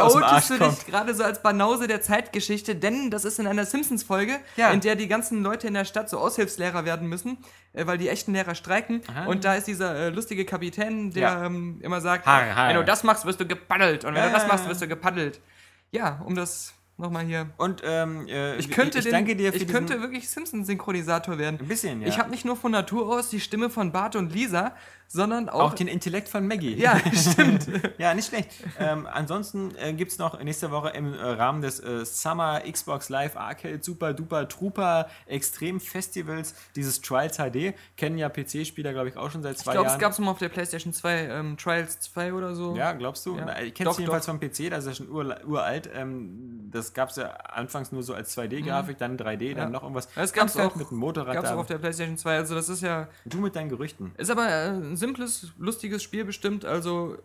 aus dem Arsch du kommt. dich gerade so als Banause der Zeitgeschichte, denn das ist in einer Simpsons-Folge, Ja. in der die ganzen Leute in der Stadt so Aushilfslehrer werden müssen, äh, weil die echten Lehrer streiken. Aha. Und da ist dieser äh, lustige Kapitän, der Ja. ähm, immer sagt, Har, har. wenn du das machst, wirst du gepaddelt. Und wenn du das Ja. machst, wirst du gepaddelt. Ja, um das nochmal hier. Und ähm, äh, Ich könnte, ich den, danke dir für ich könnte wirklich Simpsons-Synchronisator werden. ein bisschen, ja. Ich habe nicht nur von Natur aus die Stimme von Bart und Lisa, sondern auch, Auch den Intellekt von Maggie. ja, stimmt. Ja, nicht schlecht. ähm, ansonsten äh, gibt es noch nächste Woche im äh, Rahmen des äh, Summer Xbox Live Arcade Super Duper Trooper Extrem Festivals dieses Trials HD. Kennen ja PC-Spieler, glaube ich, auch schon seit zwei Ich glaube, es Jahren. gab es mal auf der PlayStation 2 ähm, Trials 2 oder so. ja, glaubst du? Ja. Ich kenne es jedenfalls doch. vom PC, das ist ja schon ur, uralt. Ähm, das gab es ja anfangs nur so als 2D-Grafik, dann 3D, dann Ja. noch irgendwas. Das gab's Anfeld auch. mit einem Motorrad Gab es auch auf der PlayStation 2. Also, das ist ja. Du mit deinen Gerüchten. Ist aber äh, ein simples, lustiges Spiel bestimmt. Also.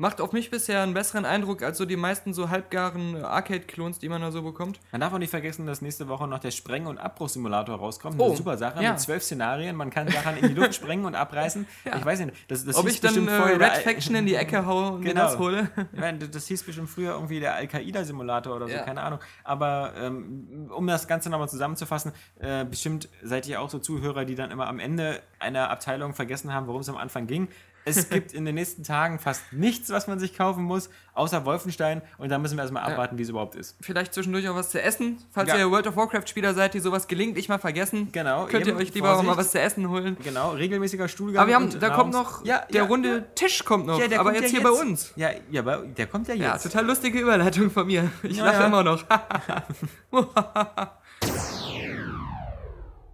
Macht auf mich bisher einen besseren Eindruck als so die meisten so halbgaren Arcade-Klons, die man da so bekommt. Man darf auch nicht vergessen, dass nächste Woche noch der Spreng- und Abbruchsimulator rauskommt. Oh, Eine super Sache ja. mit zwölf Szenarien. Man kann Sachen in die Luft sprengen und abreißen. Ja. Ich weiß nicht, das, das Ob hieß ich dann äh, Red der- Faction in die Ecke hau und mir Genau. das hole. Ich meine, das hieß bestimmt früher irgendwie der Al-Qaida-Simulator oder so, Ja. keine Ahnung. Aber ähm, um das Ganze nochmal zusammenzufassen, äh, bestimmt seid ihr auch so Zuhörer, die dann immer am Ende einer Abteilung vergessen haben, worum es am Anfang ging. Es gibt in den nächsten Tagen fast nichts, was man sich kaufen muss, außer Wolfenstein. Und da müssen wir erstmal abwarten, wie es überhaupt ist. Vielleicht zwischendurch auch was zu essen. Falls Ja. ihr World of Warcraft-Spieler seid, die sowas gelegentlich mal vergessen, Genau, könnt ihr euch lieber auch mal Vorsicht. was zu essen holen. Genau, regelmäßiger Stuhlgang. Aber wir haben, da kommt Nahrungs- noch, ja, der ja, runde Tisch kommt noch, Ja, der aber kommt jetzt ja hier bei uns. Ja, ja, aber der kommt ja Ja, jetzt. total lustige Überleitung von mir. Ich Ja, lache ja. immer noch.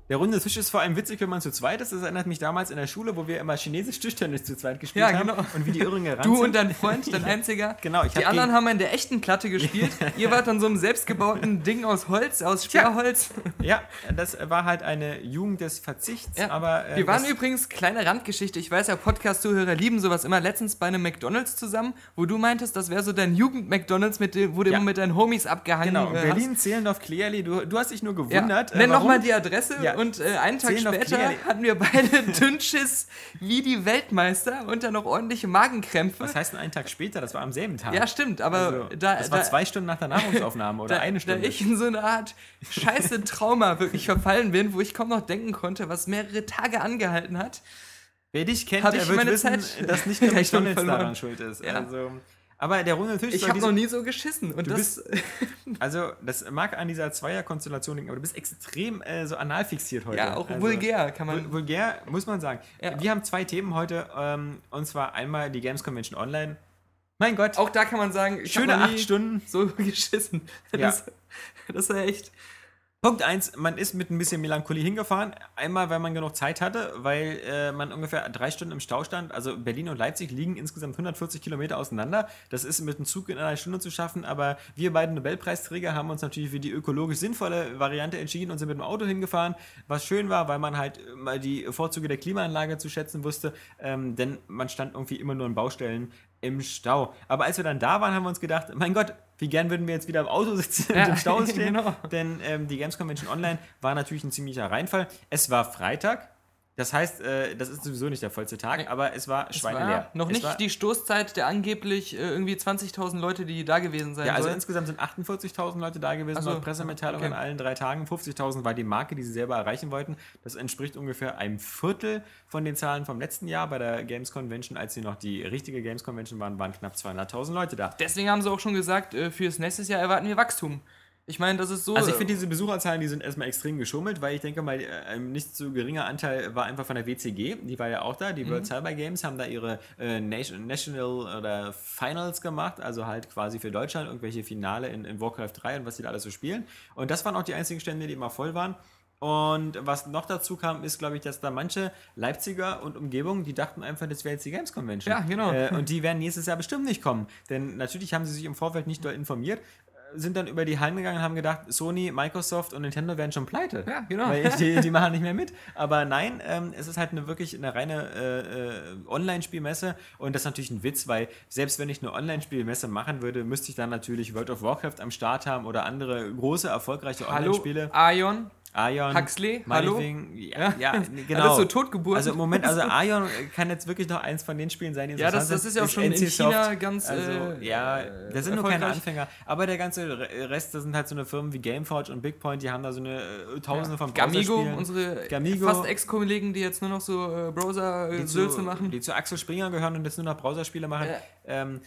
Der runde Tisch ist vor allem witzig, wenn man zu zweit ist. Das erinnert mich damals in der Schule, wo wir immer chinesisch Tischtennis zu zweit gespielt Ja, haben. genau. Und wie die Irren gerannt Du sind. und dein Freund, dein einziger. Genau, ich Die hab anderen haben in der echten Platte gespielt. Ihr wart an so einem selbstgebauten Ding aus Holz, aus Sperrholz. Ja, das war halt eine Jugend des Verzichts, Ja. aber äh, Wir waren übrigens, kleine Randgeschichte, ich weiß ja, Podcast-Zuhörer lieben sowas immer, letztens bei einem McDonalds zusammen, wo du meintest, das wäre so dein Jugend-McDonalds, mit dem, wo du Ja. immer mit deinen Homies abgehangen genau, äh, Berlin, Zehlendorf, Clearly, du, du hast dich nur gewundert. Ja. Nenn äh, nochmal die Adresse Ja. Und äh, einen Tag später hatten wir beide Dünnschiss wie die Weltmeister und dann noch ordentliche Magenkrämpfe. Was heißt denn einen Tag später? Das war am selben Tag. Ja, stimmt, aber Also, da, das war da, zwei Stunden nach der Nahrungsaufnahme oder da, eine da Stunde. ich in so eine Art scheiße Trauma wirklich verfallen bin, wo ich kaum noch denken konnte, was mehrere Tage angehalten hat. Wer dich kennt, der wird wissen, Zeit- dass nicht nur Rechnung McDonalds daran schuld ist. Ja. Also, aber der runde Tisch Ich habe noch nie so geschissen. Und Du das, Also, das mag an dieser Zweierkonstellation liegen, aber du bist extrem äh, so anal fixiert heute. ja, auch also, vulgär kann man. Vul vulgär, muss man sagen. Ja. Wir haben zwei Themen heute, ähm, und zwar einmal die Games Convention Online. Mein Gott, Auch da kann man sagen, ich schöne acht Stunden. so geschissen. Ja. Das, das ist ja echt. Punkt eins: man ist mit ein bisschen Melancholie hingefahren. Einmal, weil man genug Zeit hatte, weil äh, man ungefähr drei Stunden im Stau stand. Also Berlin und Leipzig liegen insgesamt 140 Kilometer auseinander. Das ist mit dem Zug in einer Stunde zu schaffen, aber wir beiden Nobelpreisträger haben uns natürlich für die ökologisch sinnvolle Variante entschieden und sind mit dem Auto hingefahren, was schön war, weil man halt mal die Vorzüge der Klimaanlage zu schätzen wusste, ähm, denn man stand irgendwie immer nur in Baustellen im Stau. Aber als wir dann da waren, haben wir uns gedacht, mein Gott, wie gern würden wir jetzt wieder im Auto sitzen und Ja, im Stau stehen. genau. Denn ähm, die Games Convention Online war natürlich ein ziemlicher Reinfall. Es war Freitag. Das heißt, äh, das ist sowieso nicht der vollste Tag, aber es war schweineleer. noch Es nicht war, die Stoßzeit der angeblich äh, irgendwie 20.000 Leute, die da gewesen sein Ja, also sollen. insgesamt sind 48.000 Leute da gewesen, so, laut Pressemitteilung okay. an allen drei Tagen. 50.000 war die Marke, die sie selber erreichen wollten. Das entspricht ungefähr einem Viertel von den Zahlen vom letzten Jahr. Bei der Games Convention, als sie noch die richtige Games Convention waren, waren knapp 200.000 Leute da. Deswegen haben sie auch schon gesagt, äh, fürs nächste Jahr erwarten wir Wachstum. Ich meine, das ist so. Also ich äh, finde diese Besucherzahlen, die sind erstmal extrem geschummelt, weil ich denke mal, äh, ein nicht so geringer Anteil war einfach von der WCG, die war ja auch da, die Mhm. World Cyber Games haben da ihre äh, Nation, National oder Finals gemacht, also halt quasi für Deutschland irgendwelche Finale in, in Warcraft 3 und was die da alles so spielen. Und das waren auch die einzigen Stände, die immer voll waren. Und was noch dazu kam, ist, glaube ich, dass da manche Leipziger und Umgebung, die dachten einfach, das wäre jetzt die Games Convention. Ja, genau. Äh, und die werden nächstes Jahr bestimmt nicht kommen. Denn natürlich haben sie sich im Vorfeld nicht doll informiert, sind dann über die Hallen gegangen und haben gedacht, Sony, Microsoft und Nintendo werden schon pleite. Ja, genau. Weil die, die machen nicht mehr mit. Aber nein, ähm, es ist halt eine wirklich eine reine äh, äh, Online-Spielmesse und das ist natürlich ein Witz, weil selbst wenn ich eine Online-Spielmesse machen würde, müsste ich dann natürlich World of Warcraft am Start haben oder andere große, erfolgreiche Hallo, Online-Spiele. Aion, Ion, Huxley, hallo? ja, ja, genau. Alles so Totgeburten. Also im Moment, also Ion kann jetzt wirklich noch eins von den Spielen sein, die Ja, das- das ist ja auch schon in NC China Soft. ganz, Also, äh, ja, äh, das sind nur keine. Anfänger. Aber der ganze Re- Rest, das sind halt so eine Firmen wie Gameforge und Bigpoint, die haben da so eine äh, Tausende von Gamigo, unsere Gamigo. fast Ex-Kollegen, die jetzt nur noch so äh, Browser-Sülze zu, machen. die zu Axel Springer gehören und jetzt nur noch Browserspiele machen. Ja. Ähm,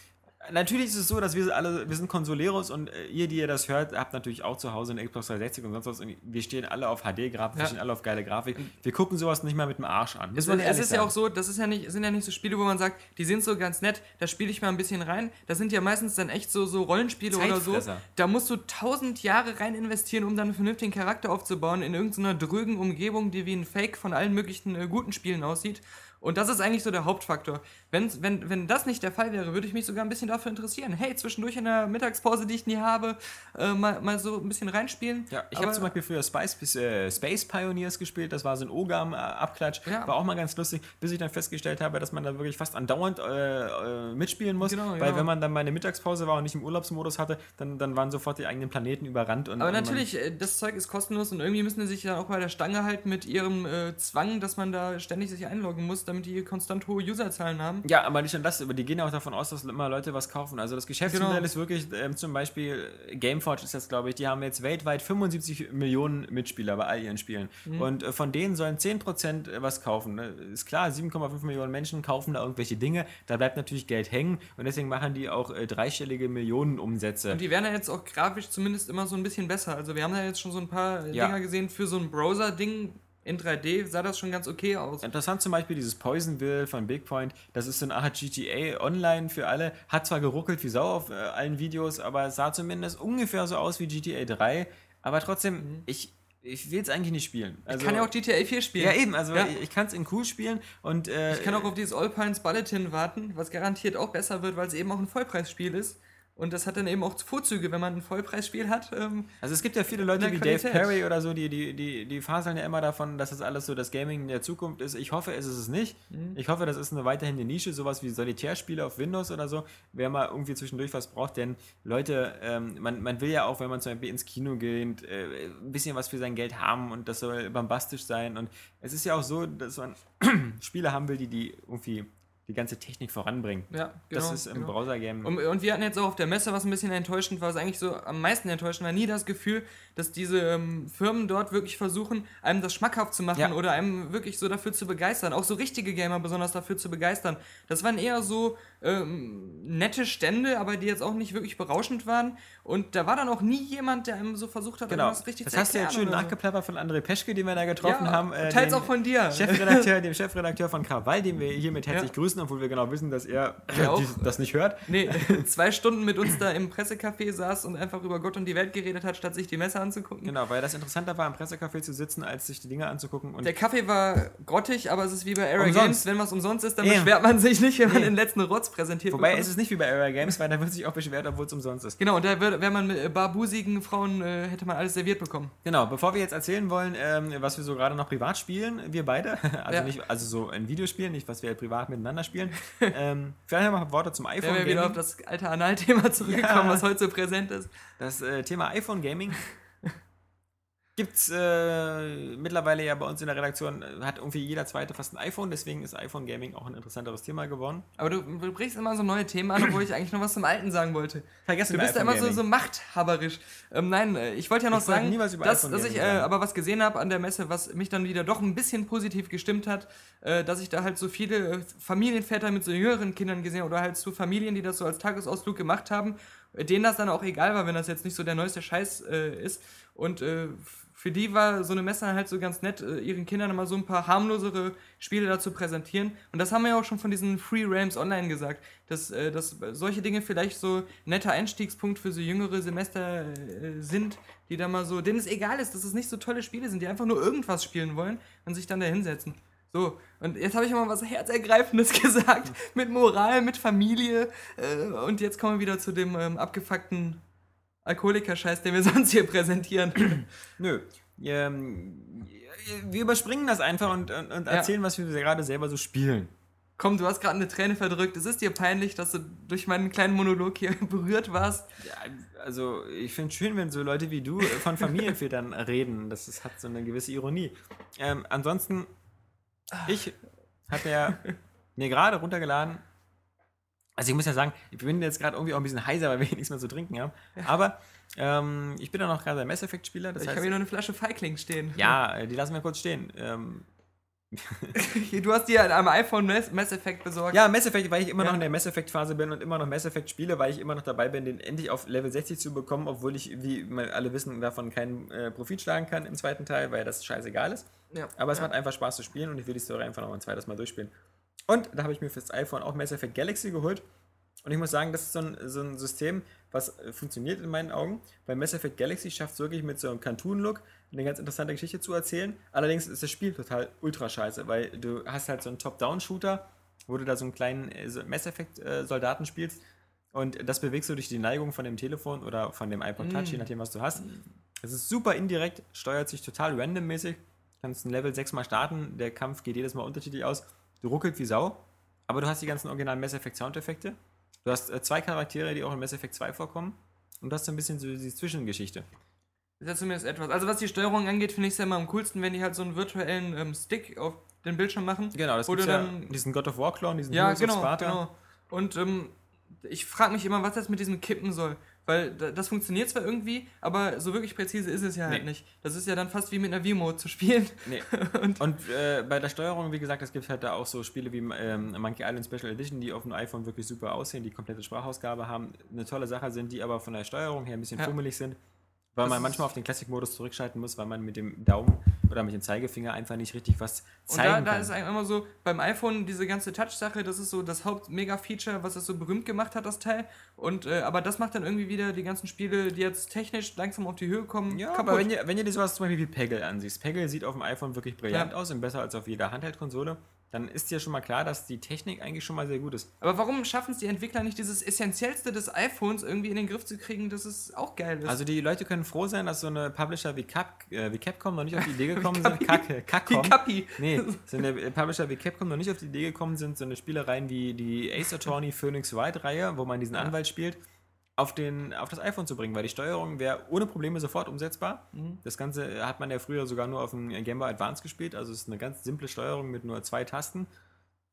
natürlich ist es so, dass wir alle, wir sind Consoleros und äh, ihr, die ihr das hört, habt natürlich auch zu Hause eine Xbox 360 und sonst was. Und wir stehen alle auf HD-Grafik, wir Ja. stehen alle auf geile Grafik. Wir gucken sowas nicht mal mit dem Arsch an. Es, es ist ja auch so, das ist ja nicht, sind ja nicht so Spiele, wo man sagt, die sind so ganz nett, da spiele ich mal ein bisschen rein. Das sind ja meistens dann echt so, so Rollenspiele oder so. Da musst du tausend Jahre rein investieren, um dann einen vernünftigen Charakter aufzubauen in irgendeiner drögen Umgebung, die wie ein Fake von allen möglichen äh, guten Spielen aussieht. Und das ist eigentlich so der Hauptfaktor. Wenn's, wenn, wenn das nicht der Fall wäre, würde ich mich sogar ein bisschen dafür interessieren. Hey, zwischendurch in der Mittagspause, die ich nie habe, äh, mal, mal so ein bisschen reinspielen. Ja, ich habe zum Beispiel früher Spice, äh, Space Pioneers gespielt, das war so ein Ogam-Abklatsch, Ja. war auch mal ganz lustig, bis ich dann festgestellt habe, dass man da wirklich fast andauernd äh, äh, mitspielen muss, Genau, weil genau. wenn man dann mal eine Mittagspause war und nicht im Urlaubsmodus hatte, dann, dann waren sofort die eigenen Planeten überrannt. Und, Aber und natürlich, äh, das Zeug ist kostenlos und irgendwie müssen die sich ja auch bei der Stange halten mit ihrem äh, Zwang, dass man da ständig sich einloggen muss, damit die konstant hohe Userzahlen haben. Ja, aber nicht nur das, aber die gehen auch davon aus, dass immer Leute was kaufen. Also das Geschäftsmodell Genau. ist wirklich, ähm, zum Beispiel Gameforge ist das, glaube ich, die haben jetzt weltweit 75 Millionen Mitspieler bei all ihren Spielen. Mhm. Und äh, von denen sollen 10% was kaufen. Ne? Ist klar, 7,5 Millionen Menschen kaufen da irgendwelche Dinge, da bleibt natürlich Geld hängen und deswegen machen die auch äh, dreistellige Millionenumsätze. Und die werden ja jetzt auch grafisch zumindest immer so ein bisschen besser. Also wir haben da jetzt schon so ein paar äh, Ja. Dinger gesehen für so ein Browser-Ding. In 3D sah das schon ganz okay aus. Interessant zum Beispiel dieses Poisonville von Bigpoint. Das ist so eine Art GTA Online für alle. Hat zwar geruckelt wie Sau auf äh, allen Videos, aber es sah zumindest ungefähr so aus wie GTA 3. Aber trotzdem, ich, ich will es eigentlich nicht spielen. Also, Mhm. Ich kann ja auch GTA 4 spielen. Ja, eben. Also Ja. ich, ich kann es in cool spielen und äh, Ich kann auch auf dieses All Pines Bulletin warten, was garantiert auch besser wird, weil es eben auch ein Vollpreisspiel ist. Und das hat dann eben auch Vorzüge, wenn man ein Vollpreisspiel hat. Ähm, Also es gibt ja viele Leute wie der Dave Qualität. Perry oder so, die, die, die, die faseln ja immer davon, dass das alles so das Gaming der Zukunft ist. Ich hoffe, es ist es nicht. Mhm. Ich hoffe, das ist eine weiterhin eine Nische, sowas wie Solitärspiele auf Windows oder so, wer mal irgendwie zwischendurch was braucht. Denn Leute, ähm, man, man will ja auch, wenn man zum Beispiel ins Kino geht, äh, ein bisschen was für sein Geld haben und das soll bombastisch sein. Und es ist ja auch so, dass man Spiele haben will, die, die irgendwie die ganze Technik voranbringen. ja, das ist im genau. Browser-Game. Und, und wir hatten jetzt auch auf der Messe, was ein bisschen enttäuschend war, was eigentlich so am meisten enttäuschend war, nie das Gefühl, dass diese ähm, Firmen dort wirklich versuchen, einem das schmackhaft zu machen Ja. oder einem wirklich so dafür zu begeistern. Auch so richtige Gamer besonders dafür zu begeistern. Das waren eher so ähm, nette Stände, aber die jetzt auch nicht wirklich berauschend waren. Und da war dann auch nie jemand, der einem so versucht hat, Genau. irgendwas richtig Das zu hast du jetzt erklären schön so. nachgeplappert von André Peschke, den wir da getroffen Ja, haben. äh, teils auch von dir. Chefredakteur, dem Chefredakteur von Krawall, den wir hiermit herzlich Ja. grüßen, obwohl wir genau wissen, dass er Ja, dies- das nicht hört. Nee, zwei Stunden mit uns da im Pressecafé saß und einfach über Gott und die Welt geredet hat, statt sich die Messe anzugucken. Genau, weil das interessanter war, im Pressecafé zu sitzen, als sich die Dinge anzugucken. Und Der Kaffee war grottig, aber es ist wie bei Era Umsonst. Games. Wenn was umsonst ist, dann Eben. beschwert man sich nicht, wenn man Nee. den letzten Rotz präsentiert wobei bekommt. es ist nicht wie bei Area Games, weil da wird sich auch beschwert, obwohl es umsonst ist. Genau, und da wäre man mit äh, barbusigen Frauen, äh, hätte man alles serviert bekommen. Genau, bevor wir jetzt erzählen wollen, ähm, was wir so gerade noch privat spielen, wir beide, also Ja. nicht, also so ein Videospiel, nicht was wir privat miteinander spielen. Ähm, vielleicht noch mal Worte zum Wenn iPhone wir wieder auf das alte Analthema zurückkommen, Ja. was heute so präsent ist. Das äh, Thema iPhone Gaming gibt's äh, mittlerweile ja bei uns in der Redaktion, äh, hat irgendwie jeder zweite fast ein iPhone, deswegen ist iPhone Gaming auch ein interessanteres Thema geworden. Aber du, du bringst immer so neue Themen an, obwohl ich eigentlich noch was zum Alten sagen wollte. Vergessen Du bist ja immer so, so machthaberisch. Ähm, nein, äh, ich wollte ja noch Ich sagen, dass, dass ich äh, aber was gesehen habe an der Messe, was mich dann wieder doch ein bisschen positiv gestimmt hat, äh, dass ich da halt so viele äh, Familienväter mit so jüngeren Kindern gesehen habe oder halt so Familien, die das so als Tagesausflug gemacht haben, denen das dann auch egal war, wenn das jetzt nicht so der neueste Scheiß ist. Und für die war so eine Messe halt so ganz nett, äh, ihren Kindern mal so ein paar harmlosere Spiele dazu präsentieren. Und das haben wir ja auch schon von diesen Free Realms Online gesagt, dass, äh, dass solche Dinge vielleicht so netter Einstiegspunkt für so jüngere Semester äh, sind, die da mal so, denen es egal ist, dass es nicht so tolle Spiele sind, die einfach nur irgendwas spielen wollen und sich dann da hinsetzen. So, und jetzt habe ich mal was Herzergreifendes gesagt, mit Moral, mit Familie. Und jetzt kommen wir wieder zu dem ähm, abgefuckten Alkoholiker-Scheiß, den wir sonst hier präsentieren. Nö. Ähm, wir überspringen das einfach und, und, und Ja. erzählen, was wir gerade selber so spielen. Komm, du hast gerade eine Träne verdrückt. Es ist dir peinlich, dass du durch meinen kleinen Monolog hier berührt warst. Ja, also ich finde es schön, wenn so Leute wie du von Familienvätern reden. Das ist, hat so eine gewisse Ironie. Ähm, ansonsten, ich habe ja mir gerade runtergeladen. Also ich muss ja sagen, ich bin jetzt gerade irgendwie auch ein bisschen heiser, weil wir nichts mehr zu trinken haben. Aber ähm, ich bin ja noch gerade ein Mass Effect-Spieler. Das ich habe hier noch eine Flasche Feigling stehen. ja, äh, die lassen wir kurz stehen. Ähm, du hast dir am iPhone Mass, Effect besorgt. Ja, Mass Effect, weil ich immer Ja. noch in der Mass Effect-Phase bin und immer noch Mass Effect spiele, weil ich immer noch dabei bin, den endlich auf Level 60 zu bekommen, obwohl ich, wie alle wissen, davon keinen äh, Profit schlagen kann im zweiten Teil, weil das scheißegal ist. Ja. Aber es ja. macht einfach Spaß zu spielen und ich will die Story einfach noch ein zweites Mal durchspielen. Und da habe ich mir fürs iPhone auch Mass Effect Galaxy geholt. Und ich muss sagen, das ist so ein, so ein System, was äh, funktioniert in meinen Augen. Weil Mass Effect Galaxy schafft es wirklich mit so einem Cartoon-Look eine ganz interessante Geschichte zu erzählen. Allerdings ist das Spiel total ultra scheiße, weil du hast halt so einen Top-Down-Shooter, wo du da so einen kleinen äh, Mass Effect-Soldaten spielst. Und das bewegst du durch die Neigung von dem Telefon oder von dem iPod Touch, je nachdem, was du hast. Es ist super indirekt, steuert sich total randommäßig. Kannst ein Level 6 mal starten, der Kampf geht jedes Mal unterschiedlich aus. Du ruckelt wie Sau, aber du hast die ganzen originalen Mass Effect Soundeffekte. Du hast äh, zwei Charaktere, die auch in Mass Effect 2 vorkommen. Und du hast so ein bisschen so die Zwischengeschichte. Das ist ja zumindest etwas. Also was die Steuerung angeht, finde ich es ja immer am coolsten, wenn die halt so einen virtuellen ähm, Stick auf den Bildschirm machen. Genau, das du ja, diesen God of War Clone, diesen Ja, Heroes genau, Sparta. genau. Und ähm, ich frage mich immer, was das mit diesem Kippen soll. Weil da- das funktioniert zwar irgendwie, aber so wirklich präzise ist es ja halt Nee. nicht. Das ist ja dann fast wie mit einer Vimo zu spielen. Nee. Und- Und, äh, bei der Steuerung, wie gesagt, es gibt halt da auch so Spiele wie ähm, Monkey Island Special Edition, die auf dem iPhone wirklich super aussehen, die komplette Sprachausgabe haben, eine tolle Sache sind, die aber von der Steuerung her ein bisschen Ja. fummelig sind, weil Das man manchmal auf den Classic-Modus zurückschalten muss, weil man mit dem Daumen oder mit dem Zeigefinger einfach nicht richtig was Und zeigen da, da kann. ist eigentlich immer so, beim iPhone diese ganze Touch-Sache, das ist so das Haupt-Mega-Feature, was es so berühmt gemacht hat, das Teil. Und, äh, aber das macht dann irgendwie wieder die ganzen Spiele, die jetzt technisch langsam auf die Höhe kommen, ja, aber wenn ihr, wenn ihr dir sowas zum Beispiel wie Peggle ansiehst, Peggle sieht auf dem iPhone wirklich brillant Ja. aus und besser als auf jeder Handheld-Konsole, dann ist dir schon mal klar, dass die Technik eigentlich schon mal sehr gut ist. Aber warum schaffen es die Entwickler nicht, dieses Essentiellste des iPhones irgendwie in den Griff zu kriegen, dass es auch geil ist? Also die Leute können froh sein, dass so eine Publisher wie, Cap, äh, wie Capcom noch nicht auf die Idee gekommen sind. Kacke, die Capcom. Kappi. Nee, so eine Publisher wie Capcom noch nicht auf die Idee gekommen sind, so eine Spielereien wie die Ace Attorney Phoenix Wright Reihe, wo man diesen Ja. Anwalt spielt, auf, den, auf das iPhone zu bringen, weil die Steuerung wäre ohne Probleme sofort umsetzbar. Mhm. Das Ganze hat man ja früher sogar nur auf dem Game Boy Advance gespielt, also es ist eine ganz simple Steuerung mit nur zwei Tasten.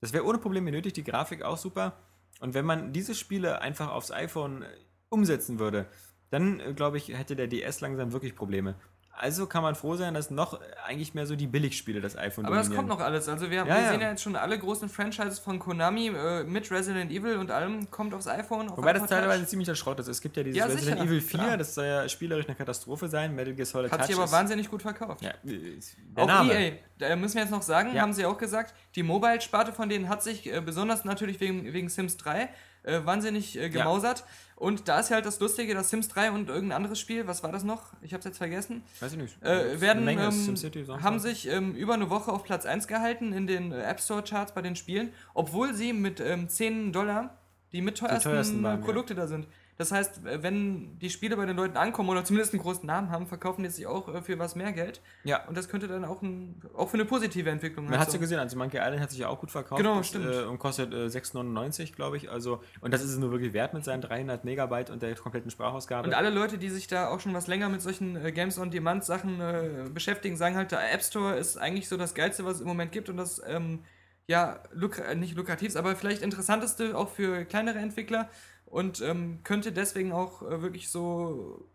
Das wäre ohne Probleme nötig, die Grafik auch super. Und wenn man diese Spiele einfach aufs iPhone umsetzen würde, dann äh, glaube ich, hätte der DS langsam wirklich Probleme. Also kann man froh sein, dass noch eigentlich mehr so die Billigspiele das iPhone Aber das kommt noch alles. Also wir, Ja, wir ja. sehen ja jetzt schon alle großen Franchises von Konami äh, mit Resident Evil und allem kommt aufs iPhone. Auf Wobei das teilweise ziemlich Schrott ist. Es gibt ja dieses Ja, Resident sicher, Evil 4, klar. das soll ja spielerisch eine Katastrophe sein. Metal Gear Solid Hat Touch sich aber wahnsinnig gut verkauft. Ja, äh, Auch Name. EA, da müssen wir jetzt noch sagen, haben sie auch gesagt, die Mobile-Sparte von denen hat sich äh, besonders natürlich wegen, wegen Sims 3 äh, wahnsinnig äh, gemausert. Und da ist ja halt das Lustige, dass Sims 3 und irgendein anderes Spiel, was war das noch? Ich hab's jetzt vergessen. Weiß ich nicht. Äh, werden, ähm, SimCity, haben sich ähm, über eine Woche auf Platz 1 gehalten in den App Store Charts bei den Spielen, obwohl sie mit ähm, 10 Dollar die mit teuersten, teuersten waren, äh, ja. Produkte da sind. Das heißt, wenn die Spiele bei den Leuten ankommen oder zumindest einen großen Namen haben, verkaufen die sich auch äh, für was mehr Geld. Ja. Und das könnte dann auch, ein, auch für eine positive Entwicklung Man halt hat so- ja gesehen, also Monkey Island hat sich ja auch gut verkauft. Genau, Das, stimmt. Äh, und kostet äh, 6,99, glaube ich. Also, und das ist es nur wirklich wert mit seinen 300 Megabyte und der kompletten Sprachausgabe. Und alle Leute, die sich da auch schon was länger mit solchen äh, Games on Demand Sachen äh, beschäftigen, sagen halt, der App Store ist eigentlich so das geilste, was es im Moment gibt und das ähm, ja lukra äh, nicht lukrativste, aber vielleicht interessanteste auch für kleinere Entwickler und ähm, könnte deswegen auch äh, wirklich so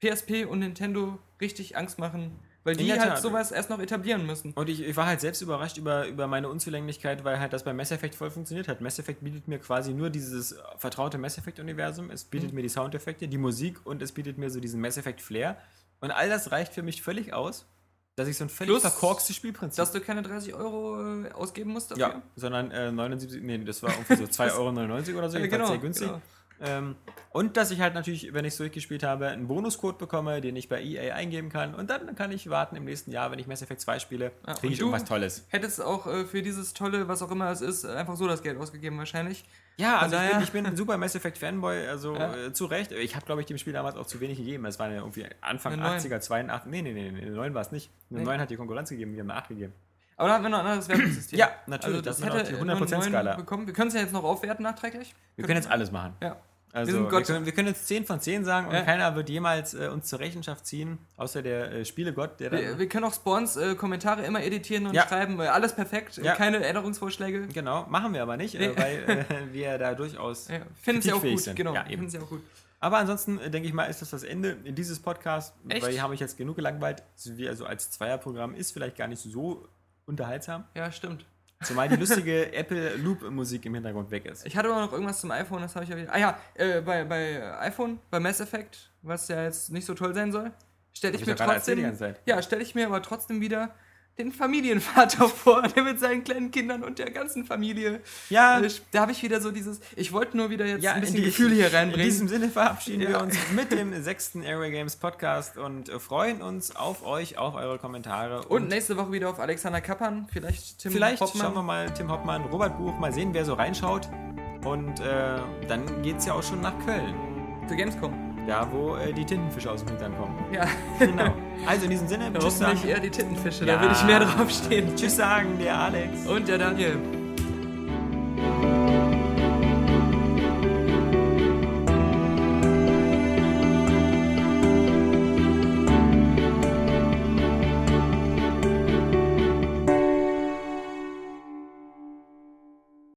PSP und Nintendo richtig Angst machen, weil die halt Tat. sowas erst noch etablieren müssen. Und ich, ich war halt selbst überrascht über, über meine Unzulänglichkeit, weil halt das bei Mass Effect voll funktioniert hat. Mass Effect bietet mir quasi nur dieses vertraute Mass Effect-Universum. Es bietet Mhm. mir die Soundeffekte, die Musik und es bietet mir so diesen Mass Effect-Flair. Und all das reicht für mich völlig aus, dass ich so ein völlig Plus, verkorkstes Spielprinzip Dass du keine 30 Euro äh, ausgeben musst dafür. Ja, sondern äh, 79, nee, das war irgendwie so 2,99 Euro oder so, Ja, jedenfalls genau, sehr günstig. genau. Ähm, und dass ich halt natürlich, wenn ich es durchgespielt habe, einen Bonuscode bekomme, den ich bei EA eingeben kann. Und dann kann ich warten im nächsten Jahr, wenn ich Mass Effect 2 spiele, Ja, kriege und ich irgendwas Tolles. Hättest auch äh, für dieses tolle, was auch immer es ist, einfach so das Geld ausgegeben wahrscheinlich. Ja, also ich bin, ich bin ein super Mass Effect Fanboy, also Ja. äh, zu Recht. Ich habe, glaube ich, dem Spiel damals auch zu wenig gegeben. Es waren ja irgendwie Anfang Eine neun. 80er, 82, nee, nee, nee, nee, 9 war es nicht. Eine Nee. 9 hat die Konkurrenz gegeben, wir haben eine 8 gegeben. Aber da haben wir noch ein anderes Wertungssystem. Ja, natürlich, das das hätte auch die nur einen 100% neuen Skala. bekommen. Wir können es ja jetzt noch aufwerten nachträglich. Wir können jetzt alles machen. Ja. Also, wir, Gott. können, wir können jetzt 10 von 10 sagen und Ja. keiner wird jemals äh, uns zur Rechenschaft ziehen, außer der äh, Spielegott, der Wir, wir können auch Spawns äh, Kommentare immer editieren und Ja. schreiben, alles perfekt, Ja. keine Änderungsvorschläge. Genau, machen wir aber nicht, Nee. äh, weil äh, wir da durchaus. Ja, Finden sie auch gut, sind. genau. Ja, eben. Sie auch gut. Aber ansonsten äh, denke ich mal, ist das das Ende dieses Podcasts, Echt? weil hier habe ich jetzt genug gelangweilt. So wie also als Zweierprogramm ist vielleicht gar nicht so unterhaltsam. Ja, stimmt. Zumal die lustige Apple Loop Musik im Hintergrund weg ist. Ich hatte aber noch irgendwas zum iPhone, das habe ich ja wieder. Ah ja, äh, bei, bei iPhone, bei Mass Effect, was ja jetzt nicht so toll sein soll, stelle ich ich mir trotzdem. Ja, stelle ich mir aber trotzdem wieder den Familienvater vor, der mit seinen kleinen Kindern und der ganzen Familie. Ja, Äh, Da habe ich wieder so dieses. Ich wollte nur wieder jetzt ja ein bisschen in die- Gefühl hier In reinbringen. diesem Sinne verabschieden wir Ja. uns mit dem sechsten Airway Games Podcast und äh, freuen uns auf euch, auf eure Kommentare. und nächste Woche wieder auf Alexander Kappern, vielleicht Tim vielleicht Hoffmann. schauen wir mal Tim Hoppmann, Robert Buch, mal sehen, wer so reinschaut. Und äh, dann geht es ja auch schon nach Köln. zu Gamescom. Da, wo äh, die Tintenfische aus dem Hintern kommen. Ja, Genau. Also in diesem Sinne, tschüss sagen. eher die Tintenfische, Ja. da würde ich mehr drauf stehen. Tschüss sagen, der Alex. Und der Daniel.